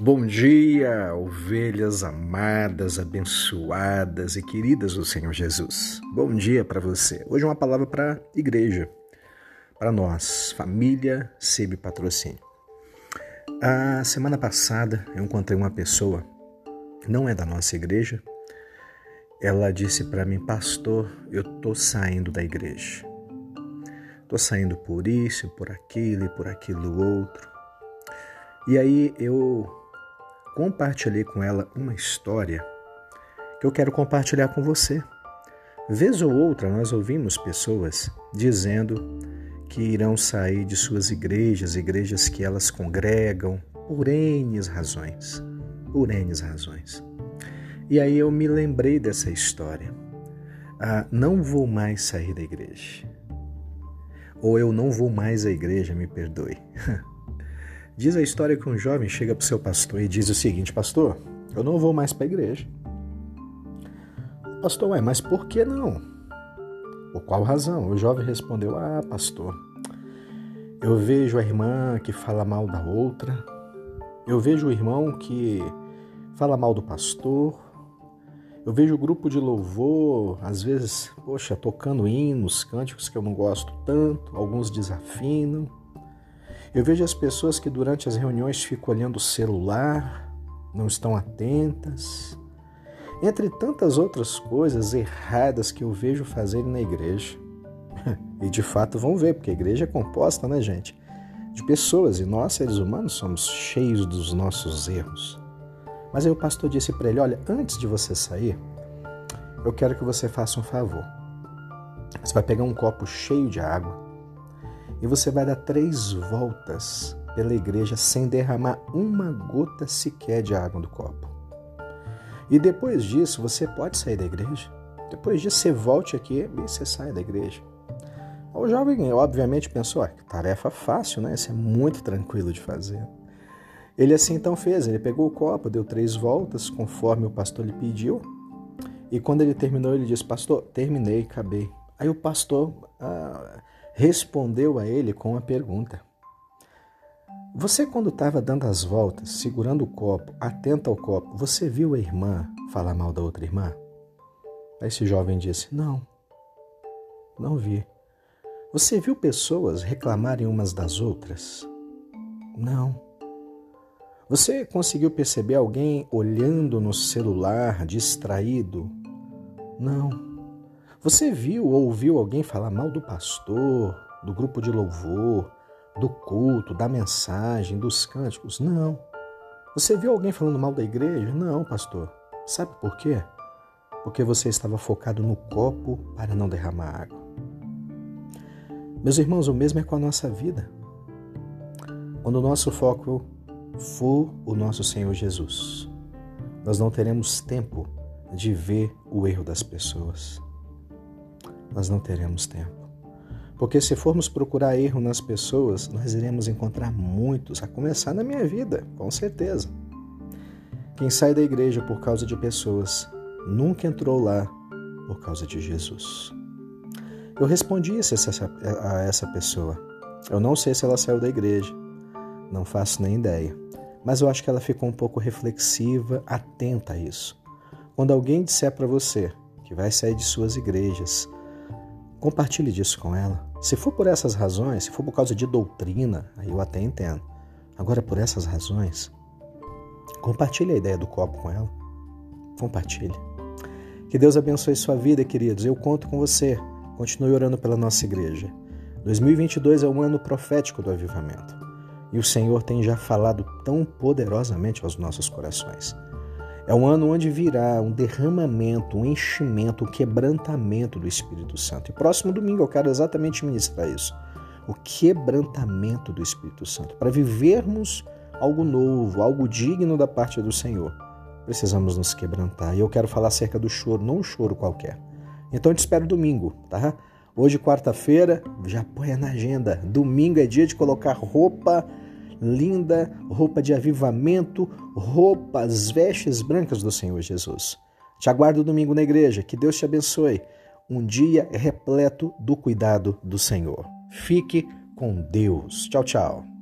Bom dia, ovelhas amadas, abençoadas e queridas do Senhor Jesus. Bom dia para você. Hoje uma palavra para igreja, para nós, família Sebe Patrocínio. A semana passada eu encontrei uma pessoa, não é da nossa igreja. Ela disse para mim, pastor, eu tô saindo da igreja. Tô saindo por isso, por aquilo e por aquilo outro. E aí eu compartilhei com ela uma história que eu quero compartilhar com você. Vez ou outra nós ouvimos pessoas dizendo que irão sair de suas igrejas, igrejas que elas congregam, por N razões. Por N razões. E aí eu me lembrei dessa história. Ah, não vou mais sair da igreja. Ou eu não vou mais à igreja, me perdoe. Diz a história que um jovem chega para o seu pastor e diz o seguinte: Pastor, eu não vou mais para a igreja. Pastor, ué, mas por que não? Por qual razão? O jovem respondeu: Ah, pastor, eu vejo a irmã que fala mal da outra, eu vejo o irmão que fala mal do pastor, eu vejo o grupo de louvor, às vezes, poxa, tocando hinos, cânticos que eu não gosto tanto, alguns desafinam. Eu vejo as pessoas que durante as reuniões ficam olhando o celular, não estão atentas, entre tantas outras coisas erradas que eu vejo fazerem na igreja. E de fato vão ver, porque a igreja é composta, né, gente? De pessoas e nós, seres humanos, somos cheios dos nossos erros. Mas aí o pastor disse para ele: Olha, antes de você sair, eu quero que você faça um favor. Você vai pegar um copo cheio de água e você vai dar três voltas pela igreja sem derramar uma gota sequer de água do copo. E depois disso, você pode sair da igreja. Depois disso, você volte aqui e você sai da igreja. O jovem, obviamente, pensou: ah, tarefa fácil, né? Isso é muito tranquilo de fazer. Ele assim então fez. Ele pegou o copo, deu três voltas, conforme o pastor lhe pediu. E quando ele terminou, ele disse: Pastor, terminei, acabei. Aí o pastor. Ah, respondeu a ele com uma pergunta. Você, quando estava dando as voltas, segurando o copo, atento ao copo, você viu a irmã falar mal da outra irmã? Esse jovem disse: Não, não vi. Você viu pessoas reclamarem umas das outras? Não. Você conseguiu perceber alguém olhando no celular, distraído? Não. Você viu ou ouviu alguém falar mal do pastor, do grupo de louvor, do culto, da mensagem, dos cânticos? Não. Você viu alguém falando mal da igreja? Não, pastor. Sabe por quê? Porque você estava focado no copo para não derramar água. Meus irmãos, o mesmo é com a nossa vida. Quando o nosso foco for o nosso Senhor Jesus, nós não teremos tempo de ver o erro das pessoas nós não teremos tempo. Porque se formos procurar erro nas pessoas, nós iremos encontrar muitos, a começar na minha vida, com certeza. Quem sai da igreja por causa de pessoas nunca entrou lá por causa de Jesus. Eu respondi a essa pessoa. Eu não sei se ela saiu da igreja, não faço nem ideia, mas eu acho que ela ficou um pouco reflexiva, atenta a isso. Quando alguém disser para você que vai sair de suas igrejas, Compartilhe disso com ela. Se for por essas razões, se for por causa de doutrina, aí eu até entendo. Agora, por essas razões, compartilhe a ideia do copo com ela. Compartilhe. Que Deus abençoe sua vida, queridos. Eu conto com você. Continue orando pela nossa igreja. 2022 é um ano profético do avivamento. E o Senhor tem já falado tão poderosamente aos nossos corações. É um ano onde virá um derramamento, um enchimento, um quebrantamento do Espírito Santo. E próximo domingo eu quero exatamente ministrar isso. O quebrantamento do Espírito Santo. Para vivermos algo novo, algo digno da parte do Senhor, precisamos nos quebrantar. E eu quero falar acerca do choro, não um choro qualquer. Então eu te espero domingo, tá? Hoje, quarta-feira, já põe na agenda. Domingo é dia de colocar roupa linda, roupa de avivamento, roupas, vestes brancas do Senhor Jesus. Te aguardo domingo na igreja. Que Deus te abençoe. Um dia repleto do cuidado do Senhor. Fique com Deus. Tchau, tchau.